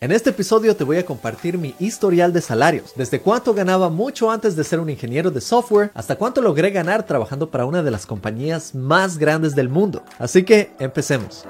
En este episodio te voy a compartir mi historial de salarios, desde cuánto ganaba mucho antes de ser un ingeniero de software hasta cuánto logré ganar trabajando para una de las compañías más grandes del mundo. Así que empecemos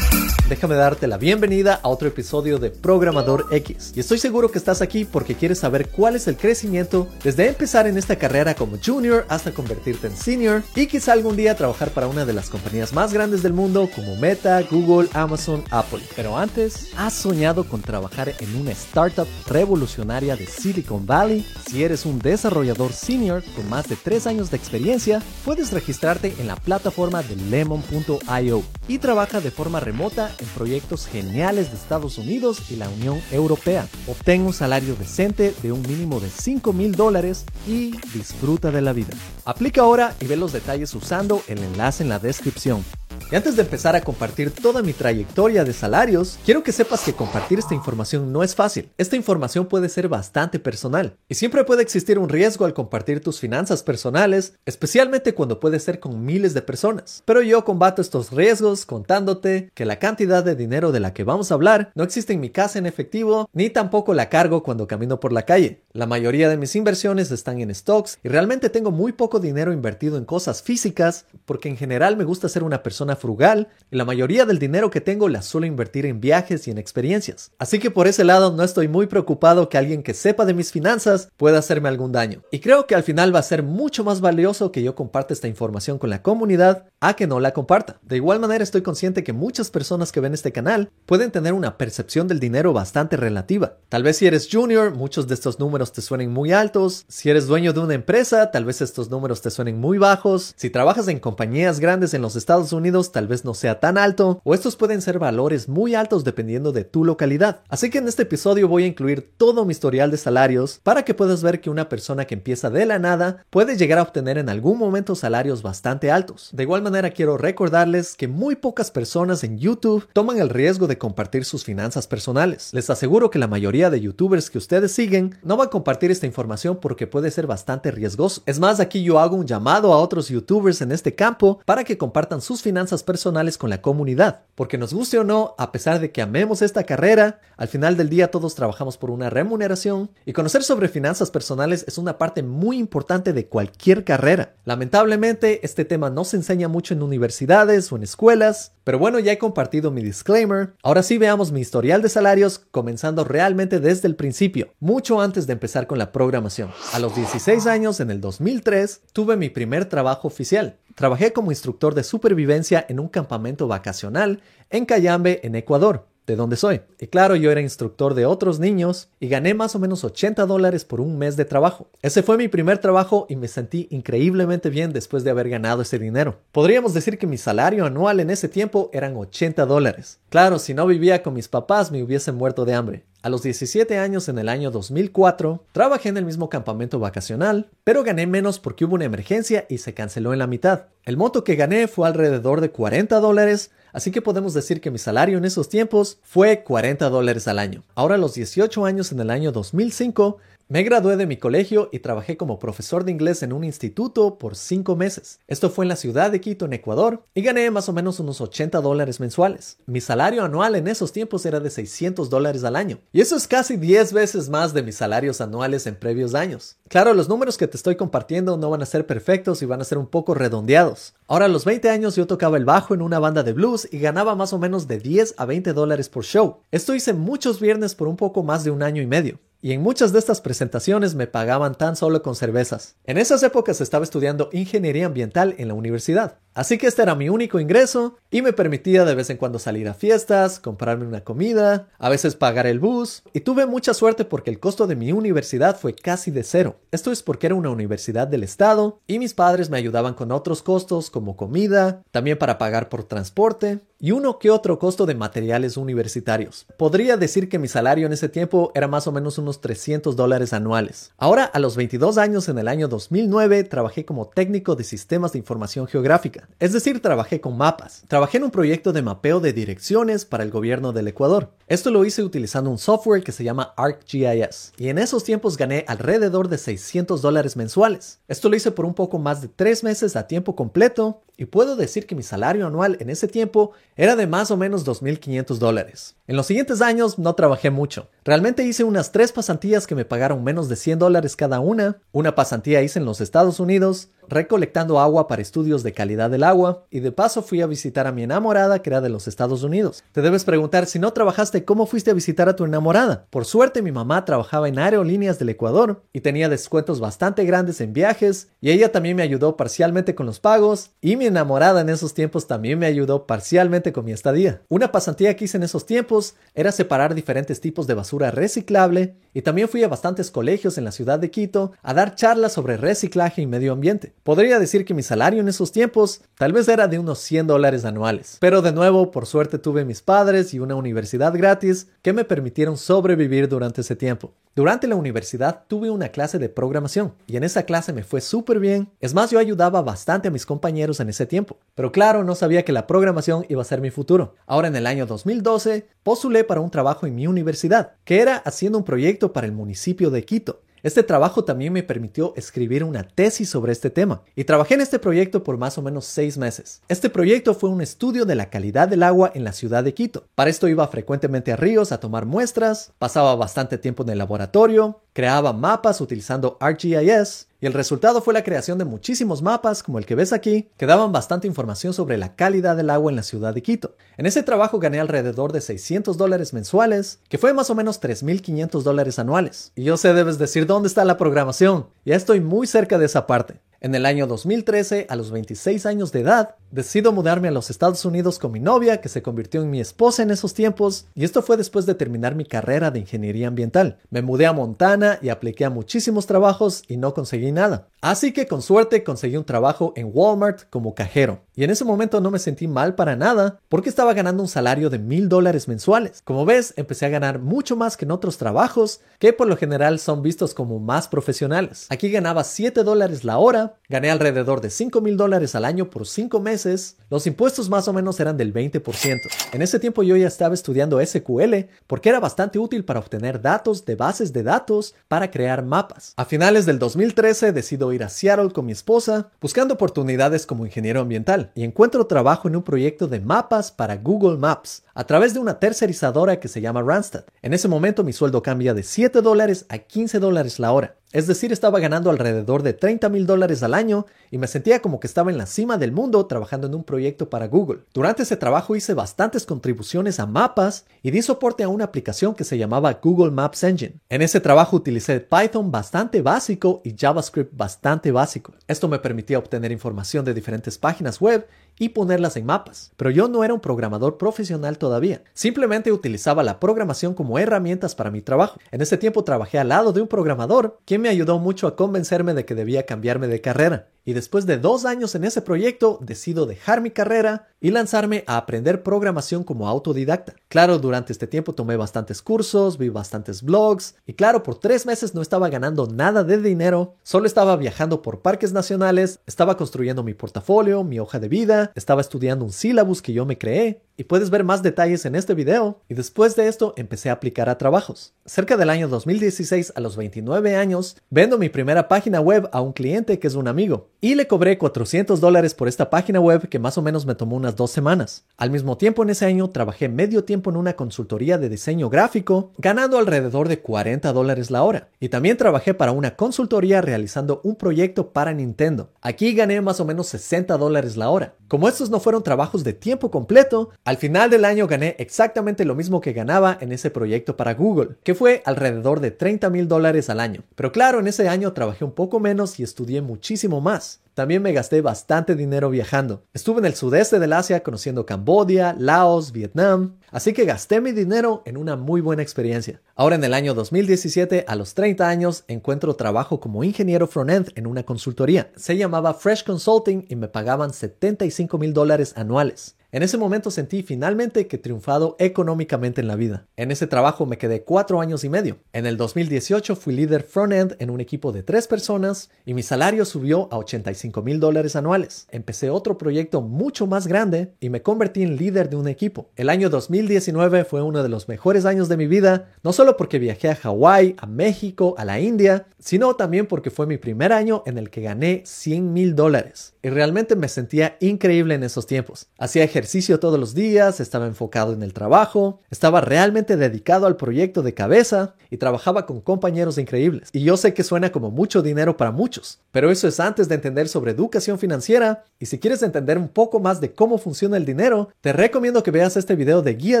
déjame darte la bienvenida a otro episodio de Programador X. Y estoy seguro que estás aquí porque quieres saber cuál es el crecimiento desde empezar en esta carrera como junior hasta convertirte en senior y quizá algún día trabajar para una de las compañías más grandes del mundo como Meta, Google, Amazon, Apple. Pero antes, ¿has soñado con trabajar en una startup revolucionaria de Silicon Valley? Si eres un desarrollador senior con más de 3 años de experiencia, puedes registrarte en la plataforma de lemon.io y trabaja de forma remota en proyectos geniales de Estados Unidos y la Unión Europea. Obtén un salario decente de un mínimo de 5 mil dólares y disfruta de la vida. Aplica ahora y ve los detalles usando el enlace en la descripción. Y antes de empezar a compartir toda mi trayectoria de salarios, quiero que sepas que compartir esta información no es fácil. Esta información puede ser bastante personal y siempre puede existir un riesgo al compartir tus finanzas personales, especialmente cuando puede ser con miles de personas. Pero yo combato estos riesgos contándote que la cantidad de dinero de la que vamos a hablar no existe en mi casa en efectivo, ni tampoco la cargo cuando camino por la calle. La mayoría de mis inversiones están en stocks y realmente tengo muy poco dinero invertido en cosas físicas porque en general me gusta ser una persona frugal y la mayoría del dinero que tengo la suelo invertir en viajes y en experiencias. Así que por ese lado no estoy muy preocupado que alguien que sepa de mis finanzas pueda hacerme algún daño. Y creo que al final va a ser mucho más valioso que yo comparte esta información con la comunidad a que no la comparta. De igual manera estoy consciente que muchas personas que ven este canal pueden tener una percepción del dinero bastante relativa. Tal vez si eres junior, muchos de estos números te suenen muy altos. Si eres dueño de una empresa, tal vez estos números te suenen muy bajos. Si trabajas en compañías grandes en los Estados Unidos, tal vez no sea tan alto o estos pueden ser valores muy altos dependiendo de tu localidad. Así que en este episodio voy a incluir todo mi historial de salarios para que puedas ver que una persona que empieza de la nada puede llegar a obtener en algún momento salarios bastante altos. De igual manera quiero recordarles que muy pocas personas en YouTube toman el riesgo de compartir sus finanzas personales. Les aseguro que la mayoría de youtubers que ustedes siguen no van compartir esta información porque puede ser bastante riesgoso. Es más, aquí yo hago un llamado a otros youtubers en este campo para que compartan sus finanzas personales con la comunidad. Porque nos guste o no, a pesar de que amemos esta carrera, al final del día todos trabajamos por una remuneración y conocer sobre finanzas personales es una parte muy importante de cualquier carrera. Lamentablemente, este tema no se enseña mucho en universidades o en escuelas, pero bueno, ya he compartido mi disclaimer. Ahora sí veamos mi historial de salarios, comenzando realmente desde el principio, mucho antes de empezar con la programación. A los 16 años, en el 2003, tuve mi primer trabajo oficial. Trabajé como instructor de supervivencia en un campamento vacacional en Cayambe, en Ecuador de donde soy. Y claro, yo era instructor de otros niños y gané más o menos 80 dólares por un mes de trabajo. Ese fue mi primer trabajo y me sentí increíblemente bien después de haber ganado ese dinero. Podríamos decir que mi salario anual en ese tiempo eran 80 dólares. Claro, si no vivía con mis papás me hubiesen muerto de hambre. A los 17 años en el año 2004, trabajé en el mismo campamento vacacional, pero gané menos porque hubo una emergencia y se canceló en la mitad. El monto que gané fue alrededor de 40 dólares, así que podemos decir que mi salario en esos tiempos fue 40 dólares al año. Ahora a los 18 años en el año 2005, me gradué de mi colegio y trabajé como profesor de inglés en un instituto por cinco meses. Esto fue en la ciudad de Quito, en Ecuador, y gané más o menos unos 80 dólares mensuales. Mi salario anual en esos tiempos era de 600 dólares al año, y eso es casi 10 veces más de mis salarios anuales en previos años. Claro, los números que te estoy compartiendo no van a ser perfectos y van a ser un poco redondeados. Ahora a los 20 años yo tocaba el bajo en una banda de blues y ganaba más o menos de 10 a 20 dólares por show. Esto hice muchos viernes por un poco más de un año y medio y en muchas de estas presentaciones me pagaban tan solo con cervezas. En esas épocas estaba estudiando ingeniería ambiental en la universidad, así que este era mi único ingreso y me permitía de vez en cuando salir a fiestas, comprarme una comida, a veces pagar el bus, y tuve mucha suerte porque el costo de mi universidad fue casi de cero. Esto es porque era una universidad del estado y mis padres me ayudaban con otros costos como comida, también para pagar por transporte y uno que otro costo de materiales universitarios. Podría decir que mi salario en ese tiempo era más o menos unos 300 dólares anuales. Ahora, a los 22 años en el año 2009, trabajé como técnico de sistemas de información geográfica, es decir, trabajé con mapas. Trabajé en un proyecto de mapeo de direcciones para el gobierno del Ecuador. Esto lo hice utilizando un software que se llama ArcGIS, y en esos tiempos gané alrededor de 600 dólares mensuales. Esto lo hice por un poco más de tres meses a tiempo completo, y puedo decir que mi salario anual en ese tiempo era de más o menos 2.500 dólares. En los siguientes años no trabajé mucho. Realmente hice unas tres pasantías que me pagaron menos de 100 dólares cada una. Una pasantía hice en los Estados Unidos, recolectando agua para estudios de calidad del agua, y de paso fui a visitar a mi enamorada que era de los Estados Unidos. Te debes preguntar, si no trabajaste, ¿cómo fuiste a visitar a tu enamorada? Por suerte mi mamá trabajaba en aerolíneas del Ecuador y tenía descuentos bastante grandes en viajes, y ella también me ayudó parcialmente con los pagos, y mi enamorada en esos tiempos también me ayudó parcialmente con mi estadía. Una pasantía que hice en esos tiempos era separar diferentes tipos de basura reciclable, y también fui a bastantes colegios en la ciudad de Quito a dar charlas sobre reciclaje y medio ambiente. Podría decir que mi salario en esos tiempos tal vez era de unos 100 dólares anuales. Pero de nuevo, por suerte tuve mis padres y una universidad gratis que me permitieron sobrevivir durante ese tiempo. Durante la universidad tuve una clase de programación y en esa clase me fue súper bien. Es más, yo ayudaba bastante a mis compañeros en ese tiempo. Pero claro, no sabía que la programación iba a ser mi futuro. Ahora en el año 2012 postulé para un trabajo en mi universidad, que era haciendo un proyecto para el municipio de Quito. Este trabajo también me permitió escribir una tesis sobre este tema y trabajé en este proyecto por más o menos seis meses. Este proyecto fue un estudio de la calidad del agua en la ciudad de Quito. Para esto iba frecuentemente a ríos a tomar muestras, pasaba bastante tiempo en el laboratorio, creaba mapas utilizando ArcGIS y el resultado fue la creación de muchísimos mapas como el que ves aquí, que daban bastante información sobre la calidad del agua en la ciudad de Quito. En ese trabajo gané alrededor de 600 dólares mensuales, que fue más o menos 3.500 dólares anuales. Y yo sé debes decir dónde está la programación, ya estoy muy cerca de esa parte. En el año 2013, a los 26 años de edad, decido mudarme a los Estados Unidos con mi novia, que se convirtió en mi esposa en esos tiempos, y esto fue después de terminar mi carrera de ingeniería ambiental. Me mudé a Montana y apliqué a muchísimos trabajos y no conseguí nada. Así que con suerte conseguí un trabajo en Walmart como cajero. Y en ese momento no me sentí mal para nada porque estaba ganando un salario de mil dólares mensuales. Como ves, empecé a ganar mucho más que en otros trabajos que por lo general son vistos como más profesionales. Aquí ganaba 7 dólares la hora, gané alrededor de 5 mil dólares al año por 5 meses, los impuestos más o menos eran del 20%. En ese tiempo yo ya estaba estudiando SQL porque era bastante útil para obtener datos de bases de datos para crear mapas. A finales del 2013 decido ir a Seattle con mi esposa buscando oportunidades como ingeniero ambiental y encuentro trabajo en un proyecto de mapas para Google Maps a través de una tercerizadora que se llama Randstad. En ese momento mi sueldo cambia de 7 dólares a 15 dólares la hora. Es decir, estaba ganando alrededor de 30 mil dólares al año y me sentía como que estaba en la cima del mundo trabajando en un proyecto para Google. Durante ese trabajo hice bastantes contribuciones a mapas y di soporte a una aplicación que se llamaba Google Maps Engine. En ese trabajo utilicé Python bastante básico y JavaScript bastante básico. Esto me permitía obtener información de diferentes páginas web y ponerlas en mapas. Pero yo no era un programador profesional todavía. Simplemente utilizaba la programación como herramientas para mi trabajo. En ese tiempo trabajé al lado de un programador quien me ayudó mucho a convencerme de que debía cambiarme de carrera y después de dos años en ese proyecto decido dejar mi carrera y lanzarme a aprender programación como autodidacta. Claro, durante este tiempo tomé bastantes cursos, vi bastantes blogs y claro, por tres meses no estaba ganando nada de dinero, solo estaba viajando por parques nacionales, estaba construyendo mi portafolio, mi hoja de vida, estaba estudiando un sílabus que yo me creé y puedes ver más detalles en este video. Y después de esto empecé a aplicar a trabajos. Cerca del año 2016, a los 29 años, vendo mi primera página web a un cliente que es un amigo. Y le cobré 400 dólares por esta página web que más o menos me tomó unas dos semanas. Al mismo tiempo en ese año trabajé medio tiempo en una consultoría de diseño gráfico, ganando alrededor de 40 dólares la hora. Y también trabajé para una consultoría realizando un proyecto para Nintendo. Aquí gané más o menos 60 dólares la hora. Como estos no fueron trabajos de tiempo completo, al final del año gané exactamente lo mismo que ganaba en ese proyecto para Google, que fue alrededor de 30 mil dólares al año. Pero claro, en ese año trabajé un poco menos y estudié muchísimo más. También me gasté bastante dinero viajando. Estuve en el sudeste del Asia conociendo Cambodia, Laos, Vietnam, así que gasté mi dinero en una muy buena experiencia. Ahora en el año 2017, a los 30 años, encuentro trabajo como ingeniero frontend en una consultoría. Se llamaba Fresh Consulting y me pagaban 75 mil dólares anuales. En ese momento sentí finalmente que triunfado económicamente en la vida. En ese trabajo me quedé cuatro años y medio. En el 2018 fui líder front-end en un equipo de tres personas y mi salario subió a 85 mil dólares anuales. Empecé otro proyecto mucho más grande y me convertí en líder de un equipo. El año 2019 fue uno de los mejores años de mi vida, no solo porque viajé a Hawái, a México, a la India, sino también porque fue mi primer año en el que gané 100 mil dólares. Y realmente me sentía increíble en esos tiempos. Hacía ejercicio todos los días, estaba enfocado en el trabajo, estaba realmente dedicado al proyecto de cabeza y trabajaba con compañeros increíbles. Y yo sé que suena como mucho dinero para muchos, pero eso es antes de entender sobre educación financiera y si quieres entender un poco más de cómo funciona el dinero, te recomiendo que veas este video de guía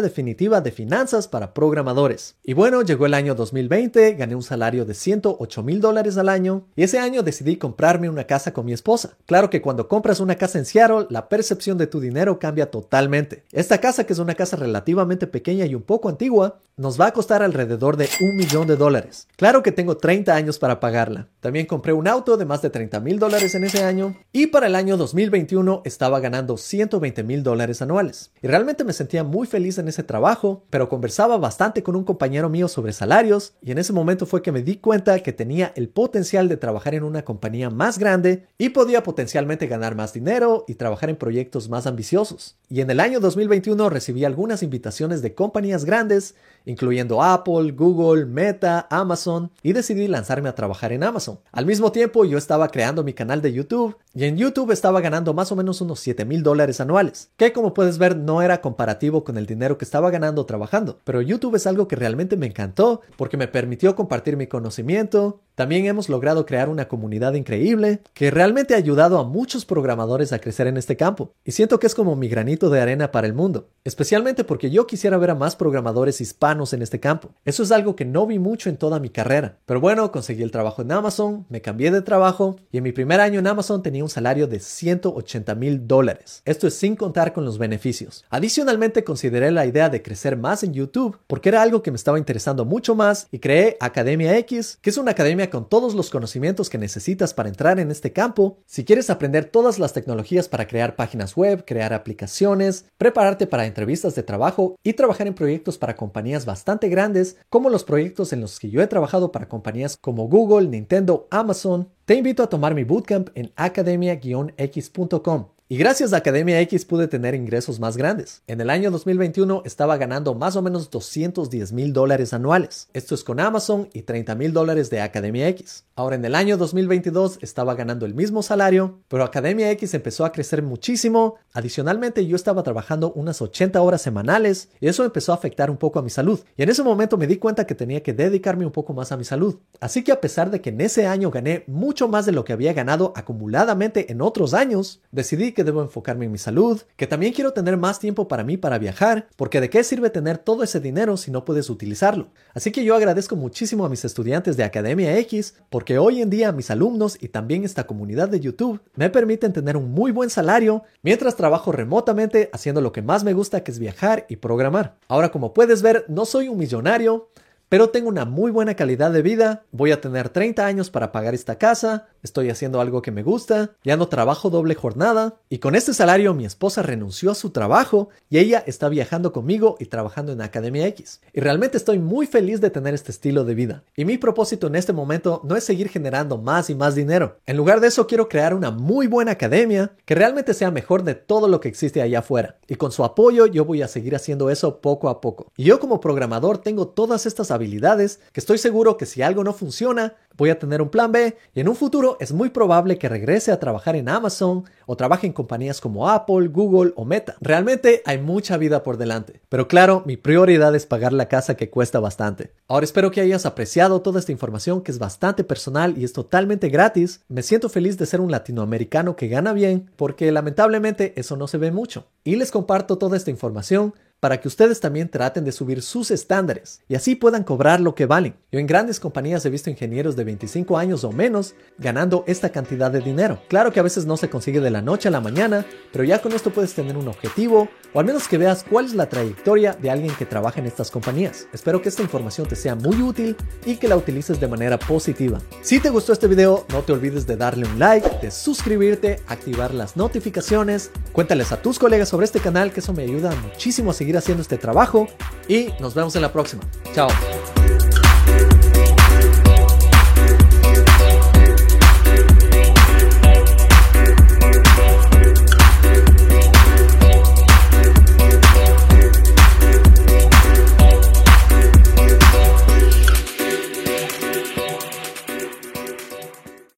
definitiva de finanzas para programadores. Y bueno, llegó el año 2020, gané un salario de 108 mil dólares al año y ese año decidí comprarme una casa con mi esposa. Claro que cuando compras una casa en Seattle, la percepción de tu dinero cambia totalmente. Esta casa, que es una casa relativamente pequeña y un poco antigua, nos va a costar alrededor de un millón de dólares. Claro que tengo 30 años para pagarla. También compré un auto de más de 30 mil dólares en ese año y para el año 2021 estaba ganando 120 mil dólares anuales. Y realmente me sentía muy feliz en ese trabajo, pero conversaba bastante con un compañero mío sobre salarios y en ese momento fue que me di cuenta que tenía el potencial de trabajar en una compañía más grande y podía potencialmente ganar más dinero y trabajar en proyectos más ambiciosos. Y en el año 2021 recibí algunas invitaciones de compañías grandes, incluyendo Apple, Google, Meta, Amazon, y decidí lanzarme a trabajar en Amazon. Al mismo tiempo yo estaba creando mi canal de YouTube y en YouTube estaba ganando más o menos unos 7 mil dólares anuales, que como puedes ver no era comparativo con el dinero que estaba ganando trabajando, pero YouTube es algo que realmente me encantó porque me permitió compartir mi conocimiento, también hemos logrado crear una comunidad increíble que realmente ha ayudado a muchos programadores a crecer en este campo. Y siento que es como mi granito de arena para el mundo, especialmente porque yo quisiera ver a más programadores hispanos en este campo. Eso es algo que no vi mucho en toda mi carrera. Pero bueno, conseguí el trabajo en Amazon, me cambié de trabajo y en mi primer año en Amazon tenía un salario de 180 mil dólares. Esto es sin contar con los beneficios. Adicionalmente consideré la idea de crecer más en YouTube porque era algo que me estaba interesando mucho más y creé Academia X, que es una academia con todos los conocimientos que necesitas para entrar en este campo. Si quieres aprender todas las tecnologías para crear páginas web, crear aplicaciones, prepararte para entrevistas de trabajo y trabajar en proyectos para compañías bastante grandes, como los proyectos en los que yo he trabajado para compañías como Google, Nintendo, Amazon, te invito a tomar mi bootcamp en academia-x.com. Y gracias a Academia X pude tener ingresos más grandes. En el año 2021 estaba ganando más o menos 210 mil dólares anuales. Esto es con Amazon y 30 mil dólares de Academia X. Ahora en el año 2022 estaba ganando el mismo salario, pero Academia X empezó a crecer muchísimo. Adicionalmente yo estaba trabajando unas 80 horas semanales y eso empezó a afectar un poco a mi salud. Y en ese momento me di cuenta que tenía que dedicarme un poco más a mi salud. Así que a pesar de que en ese año gané mucho más de lo que había ganado acumuladamente en otros años, decidí que debo enfocarme en mi salud, que también quiero tener más tiempo para mí para viajar, porque de qué sirve tener todo ese dinero si no puedes utilizarlo. Así que yo agradezco muchísimo a mis estudiantes de Academia X, porque hoy en día mis alumnos y también esta comunidad de YouTube me permiten tener un muy buen salario mientras trabajo remotamente haciendo lo que más me gusta que es viajar y programar. Ahora como puedes ver, no soy un millonario, pero tengo una muy buena calidad de vida, voy a tener 30 años para pagar esta casa, estoy haciendo algo que me gusta, ya no trabajo doble jornada y con este salario mi esposa renunció a su trabajo y ella está viajando conmigo y trabajando en Academia X. Y realmente estoy muy feliz de tener este estilo de vida. Y mi propósito en este momento no es seguir generando más y más dinero. En lugar de eso quiero crear una muy buena academia que realmente sea mejor de todo lo que existe allá afuera. Y con su apoyo yo voy a seguir haciendo eso poco a poco. Y yo como programador tengo todas estas habilidades que estoy seguro que si algo no funciona, voy a tener un plan B y en un futuro es muy probable que regrese a trabajar en Amazon o trabaje en compañías como Apple, Google o Meta. Realmente hay mucha vida por delante, pero claro, mi prioridad es pagar la casa que cuesta bastante. Ahora espero que hayas apreciado toda esta información que es bastante personal y es totalmente gratis. Me siento feliz de ser un latinoamericano que gana bien porque lamentablemente eso no se ve mucho. Y les comparto toda esta información para que ustedes también traten de subir sus estándares y así puedan cobrar lo que valen. Yo en grandes compañías he visto ingenieros de 25 años o menos ganando esta cantidad de dinero. Claro que a veces no se consigue de la noche a la mañana, pero ya con esto puedes tener un objetivo o al menos que veas cuál es la trayectoria de alguien que trabaja en estas compañías. Espero que esta información te sea muy útil y que la utilices de manera positiva. Si te gustó este video, no te olvides de darle un like, de suscribirte, activar las notificaciones, cuéntales a tus colegas sobre este canal que eso me ayuda muchísimo a seguir haciendo este trabajo y nos vemos en la próxima. Chao.